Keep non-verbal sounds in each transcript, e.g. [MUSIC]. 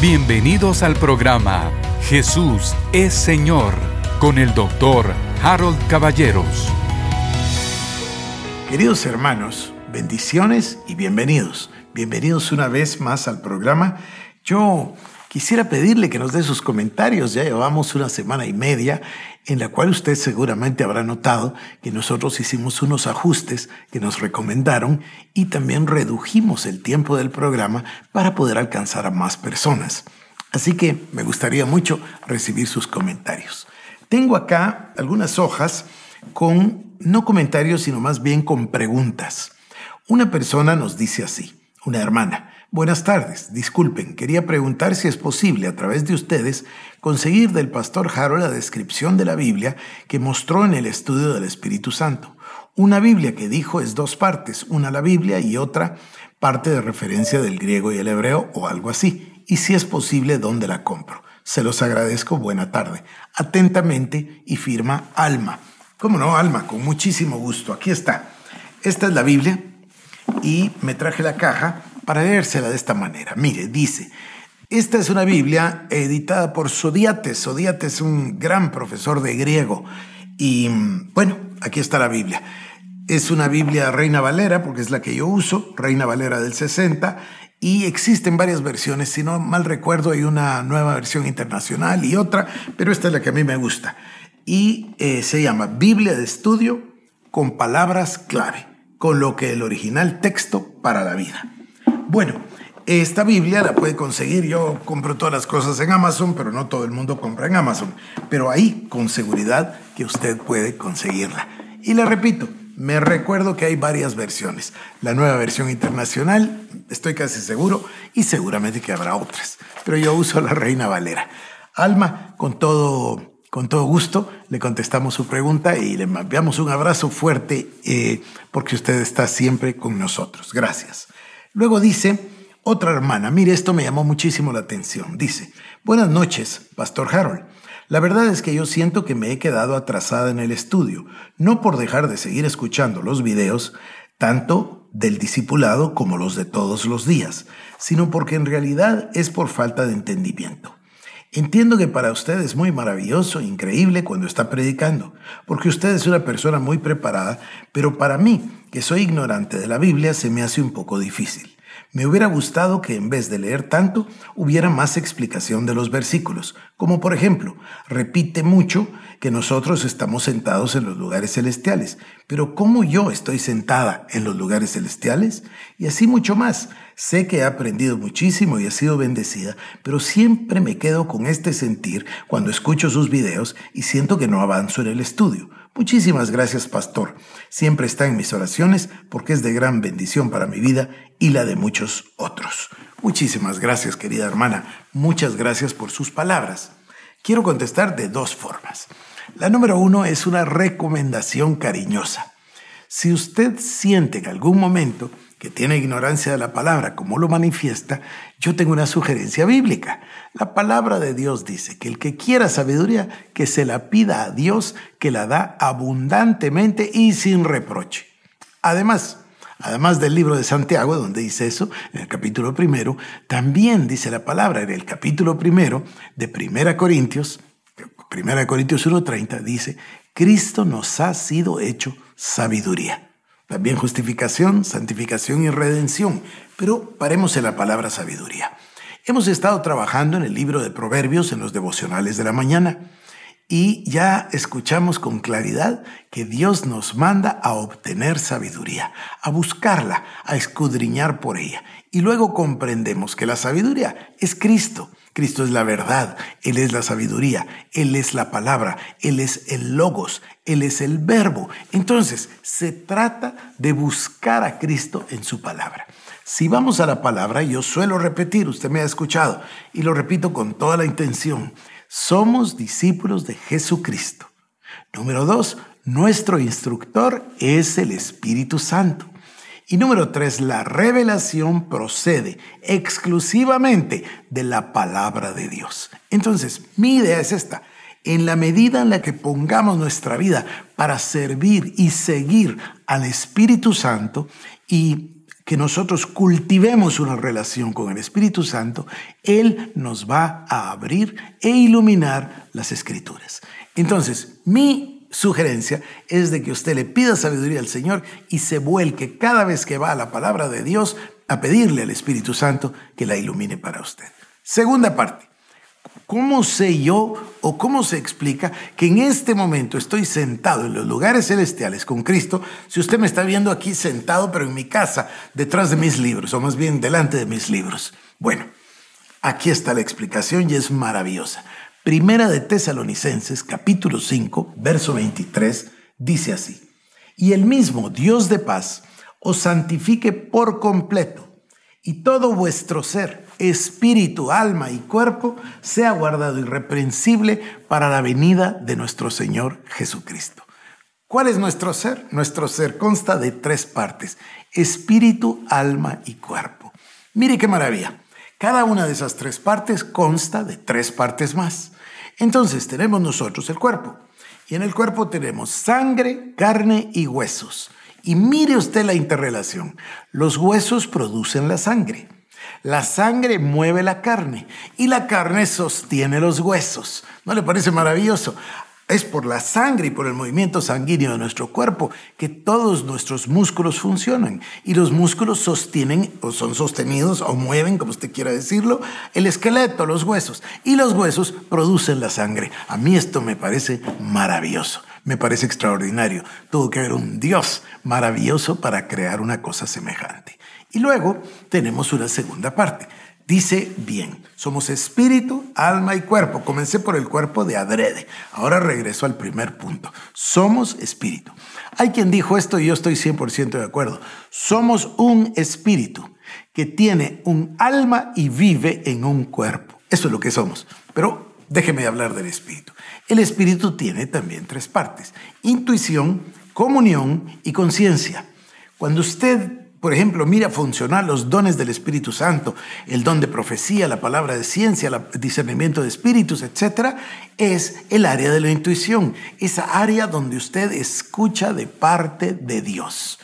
Bienvenidos al programa Jesús es Señor con el doctor Harold Caballeros. Queridos hermanos, bendiciones y bienvenidos. Bienvenidos una vez más al programa. Yo quisiera pedirle que nos dé sus comentarios. Ya llevamos una semana y media en la cual usted seguramente habrá notado que nosotros hicimos unos ajustes que nos recomendaron y también redujimos el tiempo del programa para poder alcanzar a más personas. Así que me gustaría mucho recibir sus comentarios. Tengo acá algunas hojas con no comentarios, sino más bien con preguntas. Una persona nos dice así una hermana. Buenas tardes, disculpen, quería preguntar si es posible a través de ustedes conseguir del pastor Harold la descripción de la Biblia que mostró en el estudio del Espíritu Santo. Una Biblia que dijo es dos partes, una la Biblia y otra parte de referencia del griego y el hebreo o algo así. Y si es posible, ¿dónde la compro? Se los agradezco, buena tarde. Atentamente y firma Alma. ¿Cómo no, Alma? Con muchísimo gusto. Aquí está. Esta es la Biblia y me traje la caja para leérsela de esta manera. Mire, dice, esta es una Biblia editada por Sodiates. Sodiates es un gran profesor de griego. Y bueno, aquí está la Biblia. Es una Biblia Reina Valera, porque es la que yo uso, Reina Valera del 60, y existen varias versiones. Si no mal recuerdo, hay una nueva versión internacional y otra, pero esta es la que a mí me gusta. Y eh, se llama Biblia de Estudio con palabras clave con lo que el original texto para la vida. Bueno, esta Biblia la puede conseguir, yo compro todas las cosas en Amazon, pero no todo el mundo compra en Amazon, pero ahí con seguridad que usted puede conseguirla. Y le repito, me recuerdo que hay varias versiones. La nueva versión internacional, estoy casi seguro, y seguramente que habrá otras, pero yo uso la Reina Valera. Alma, con todo con todo gusto le contestamos su pregunta y le enviamos un abrazo fuerte eh, porque usted está siempre con nosotros. Gracias. Luego dice otra hermana, mire, esto me llamó muchísimo la atención. Dice, buenas noches, Pastor Harold. La verdad es que yo siento que me he quedado atrasada en el estudio, no por dejar de seguir escuchando los videos, tanto del discipulado como los de todos los días, sino porque en realidad es por falta de entendimiento. Entiendo que para usted es muy maravilloso, increíble cuando está predicando, porque usted es una persona muy preparada, pero para mí, que soy ignorante de la Biblia, se me hace un poco difícil. Me hubiera gustado que en vez de leer tanto, hubiera más explicación de los versículos, como por ejemplo, repite mucho que nosotros estamos sentados en los lugares celestiales, pero ¿cómo yo estoy sentada en los lugares celestiales? Y así mucho más. Sé que he aprendido muchísimo y he sido bendecida, pero siempre me quedo con este sentir cuando escucho sus videos y siento que no avanzo en el estudio. Muchísimas gracias, pastor. Siempre está en mis oraciones porque es de gran bendición para mi vida y la de muchos otros. Muchísimas gracias, querida hermana. Muchas gracias por sus palabras. Quiero contestar de dos formas. La número uno es una recomendación cariñosa. Si usted siente en algún momento que tiene ignorancia de la palabra, como lo manifiesta, yo tengo una sugerencia bíblica. La palabra de Dios dice que el que quiera sabiduría, que se la pida a Dios, que la da abundantemente y sin reproche. Además, además del libro de Santiago, donde dice eso, en el capítulo primero, también dice la palabra en el capítulo primero de Primera Corintios, Primera Corintios 1.30, dice, Cristo nos ha sido hecho sabiduría. También justificación, santificación y redención. Pero paremos en la palabra sabiduría. Hemos estado trabajando en el libro de Proverbios en los devocionales de la mañana y ya escuchamos con claridad que Dios nos manda a obtener sabiduría, a buscarla, a escudriñar por ella. Y luego comprendemos que la sabiduría es Cristo. Cristo es la verdad, Él es la sabiduría, Él es la palabra, Él es el logos, Él es el verbo. Entonces, se trata de buscar a Cristo en su palabra. Si vamos a la palabra, yo suelo repetir, usted me ha escuchado, y lo repito con toda la intención, somos discípulos de Jesucristo. Número dos, nuestro instructor es el Espíritu Santo. Y número tres, la revelación procede exclusivamente de la palabra de Dios. Entonces, mi idea es esta. En la medida en la que pongamos nuestra vida para servir y seguir al Espíritu Santo y que nosotros cultivemos una relación con el Espíritu Santo, Él nos va a abrir e iluminar las escrituras. Entonces, mi sugerencia es de que usted le pida sabiduría al Señor y se vuelque cada vez que va a la palabra de Dios a pedirle al Espíritu Santo que la ilumine para usted. Segunda parte. ¿Cómo sé yo o cómo se explica que en este momento estoy sentado en los lugares celestiales con Cristo si usted me está viendo aquí sentado pero en mi casa, detrás de mis libros, o más bien delante de mis libros? Bueno, aquí está la explicación y es maravillosa. Primera de Tesalonicenses, capítulo 5, verso 23, dice así, y el mismo Dios de paz os santifique por completo y todo vuestro ser, espíritu, alma y cuerpo sea guardado irreprensible para la venida de nuestro Señor Jesucristo. ¿Cuál es nuestro ser? Nuestro ser consta de tres partes, espíritu, alma y cuerpo. Mire qué maravilla. Cada una de esas tres partes consta de tres partes más. Entonces tenemos nosotros el cuerpo. Y en el cuerpo tenemos sangre, carne y huesos. Y mire usted la interrelación. Los huesos producen la sangre. La sangre mueve la carne y la carne sostiene los huesos. ¿No le parece maravilloso? Es por la sangre y por el movimiento sanguíneo de nuestro cuerpo que todos nuestros músculos funcionan. Y los músculos sostienen o son sostenidos o mueven, como usted quiera decirlo, el esqueleto, los huesos. Y los huesos producen la sangre. A mí esto me parece maravilloso me parece extraordinario. Tuvo que haber un Dios maravilloso para crear una cosa semejante. Y luego tenemos una segunda parte. Dice bien, somos espíritu, alma y cuerpo. Comencé por el cuerpo de adrede. Ahora regreso al primer punto. Somos espíritu. Hay quien dijo esto y yo estoy 100% de acuerdo. Somos un espíritu que tiene un alma y vive en un cuerpo. Eso es lo que somos. Pero déjeme hablar del espíritu. El espíritu tiene también tres partes, intuición, comunión y conciencia. Cuando usted, por ejemplo, mira funcionar los dones del Espíritu Santo, el don de profecía, la palabra de ciencia, el discernimiento de espíritus, etc., es el área de la intuición, esa área donde usted escucha de parte de Dios.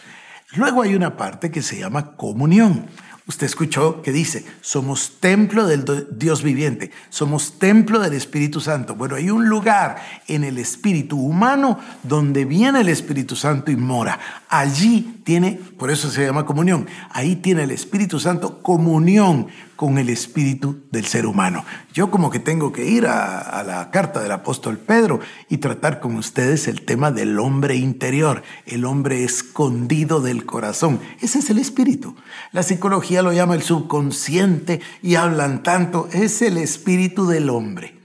Luego hay una parte que se llama comunión. Usted escuchó que dice, somos templo del Dios viviente, somos templo del Espíritu Santo. Bueno, hay un lugar en el espíritu humano donde viene el Espíritu Santo y mora. Allí tiene, por eso se llama comunión, ahí tiene el Espíritu Santo comunión con el espíritu del ser humano. Yo como que tengo que ir a, la carta del apóstol Pedro y tratar con ustedes el tema del hombre interior, el hombre escondido del corazón. Ese es el espíritu. La psicología lo llama el subconsciente y hablan tanto, es el espíritu del hombre.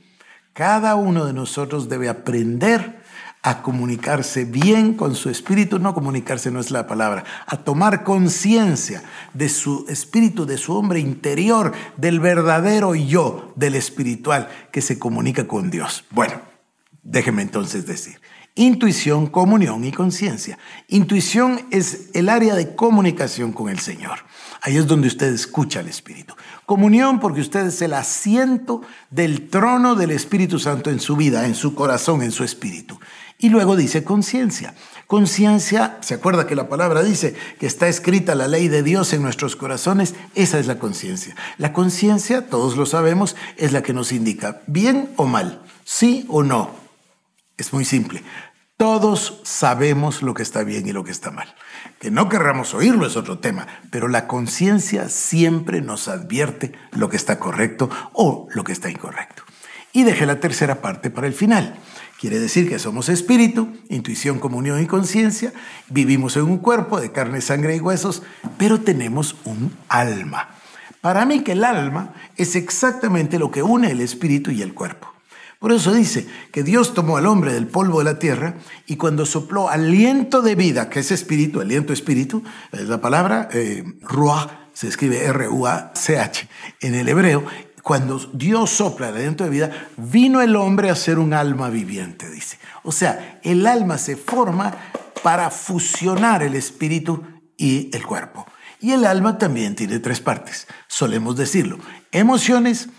Cada uno de nosotros debe aprender a comunicarse bien con su espíritu, no comunicarse no es la palabra, a tomar conciencia de su espíritu, de su hombre interior, del verdadero yo, del espiritual que se comunica con Dios. Bueno, déjeme entonces decir, intuición, comunión y conciencia. Intuición es el área de comunicación con el Señor. Ahí es donde usted escucha al Espíritu. Comunión porque usted es el asiento del trono del Espíritu Santo en su vida, en su corazón, en su espíritu. Y luego dice conciencia. Conciencia, ¿se acuerda que la palabra dice que está escrita la ley de Dios en nuestros corazones? Esa es la conciencia. La conciencia, todos lo sabemos, es la que nos indica bien o mal, sí o no. Es muy simple. Todos sabemos lo que está bien y lo que está mal. Que no querramos oírlo es otro tema, pero la conciencia siempre nos advierte lo que está correcto o lo que está incorrecto. Y dejé la tercera parte para el final. Quiere decir que somos espíritu, intuición, comunión y conciencia, vivimos en un cuerpo de carne, sangre y huesos, pero tenemos un alma. Para mí que el alma es exactamente lo que une el espíritu y el cuerpo. Por eso dice que Dios tomó al hombre del polvo de la tierra y cuando sopló aliento de vida, que es espíritu, aliento espíritu, es la palabra eh, ruach, se escribe R-U-A-C-H en el hebreo, cuando Dios sopla el aliento de vida, vino el hombre a ser un alma viviente, dice. O sea, el alma se forma para fusionar el espíritu y el cuerpo. Y el alma también tiene tres partes, solemos decirlo, emociones,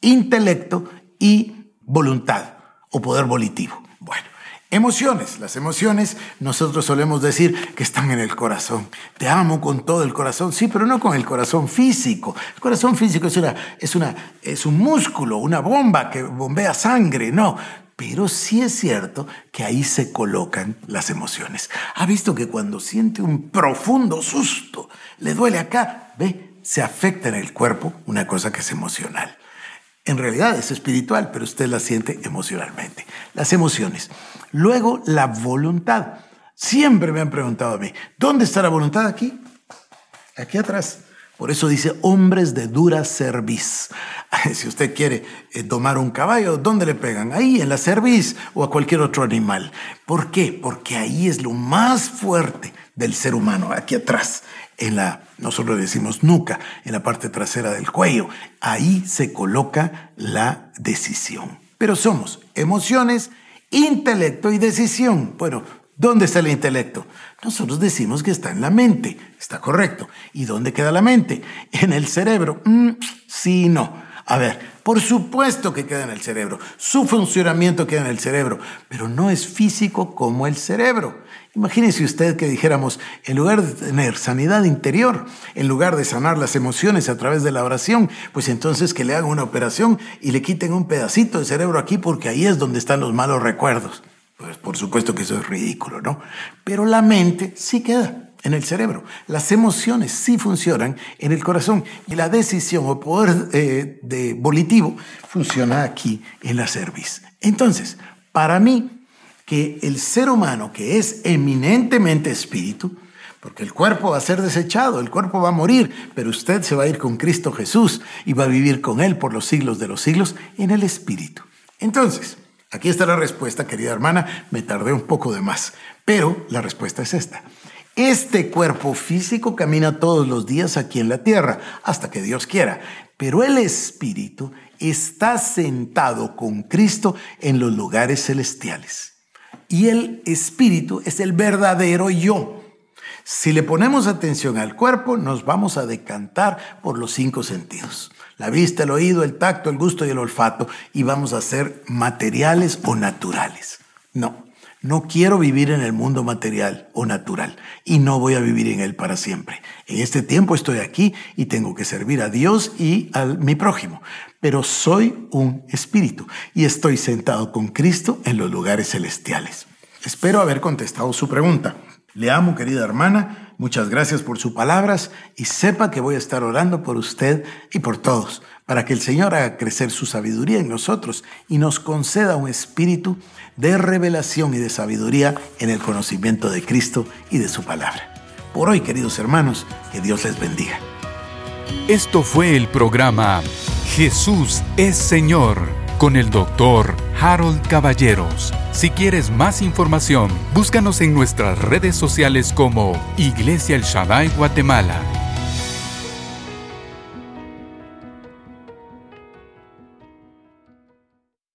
intelecto y voluntad o poder volitivo. Bueno, Emociones. Las emociones nosotros solemos decir que están en el corazón. Te amo con todo el corazón, sí, pero no con el corazón físico. El corazón físico es, una, es, una, es un músculo, una bomba que bombea sangre, no. Pero sí es cierto que ahí se colocan las emociones. ¿Ha visto que cuando siente un profundo susto, le duele acá? Ve, se afecta en el cuerpo una cosa que es emocional. En realidad es espiritual, pero usted la siente emocionalmente. Las emociones. Luego, la voluntad. Siempre me han preguntado a mí, ¿dónde está la voluntad aquí? Aquí atrás. Por eso dice hombres de dura cerviz. [LAUGHS] Si usted quiere eh, domar un caballo, ¿dónde le pegan? Ahí, en la cerviz o a cualquier otro animal. ¿Por qué? Porque ahí es lo más fuerte del ser humano, aquí atrás, en la, nosotros decimos nuca, en la parte trasera del cuello. Ahí se coloca la decisión. Pero somos emociones Intelecto y decisión. Bueno, ¿dónde está el intelecto? Nosotros decimos que está en la mente. Está correcto. ¿Y dónde queda la mente? En el cerebro. Mm, sí, no. A ver, por supuesto que queda en el cerebro. Su funcionamiento queda en el cerebro, pero no es físico como el cerebro. Imagínese usted que dijéramos, en lugar de tener sanidad interior, en lugar de sanar las emociones a través de la oración, pues entonces que le hagan una operación y le quiten un pedacito de cerebro aquí porque ahí es donde están los malos recuerdos. Pues por supuesto que eso es ridículo, ¿no? Pero la mente sí queda en el cerebro. Las emociones sí funcionan en el corazón y la decisión o poder eh, de volitivo funciona aquí en la cerviz. Entonces, para mí, que el ser humano, que es eminentemente espíritu, porque el cuerpo va a ser desechado, el cuerpo va a morir, pero usted se va a ir con Cristo Jesús y va a vivir con Él por los siglos de los siglos en el espíritu. Entonces, aquí está la respuesta, querida hermana, me tardé un poco de más, pero la respuesta es esta. Este cuerpo físico camina todos los días aquí en la tierra, hasta que Dios quiera, pero el espíritu está sentado con Cristo en los lugares celestiales y el espíritu es el verdadero yo. Si le ponemos atención al cuerpo, nos vamos a decantar por los cinco sentidos. La vista, el oído, el tacto, el gusto y el olfato. Y vamos a ser materiales o naturales. No, no quiero vivir en el mundo material o natural. Y no voy a vivir en él para siempre. En este tiempo estoy aquí y tengo que servir a Dios y a mi prójimo pero soy un espíritu y estoy sentado con Cristo en los lugares celestiales. Espero haber contestado su pregunta. Le amo, querida hermana, muchas gracias por sus palabras y sepa que voy a estar orando por usted y por todos, para que el Señor haga crecer su sabiduría en nosotros y nos conceda un espíritu de revelación y de sabiduría en el conocimiento de Cristo y de su palabra. Por hoy, queridos hermanos, que Dios les bendiga. Esto fue el programa Jesús es Señor con el doctor Harold Caballeros. Si quieres más información, búscanos en nuestras redes sociales como Iglesia El Shaddai Guatemala.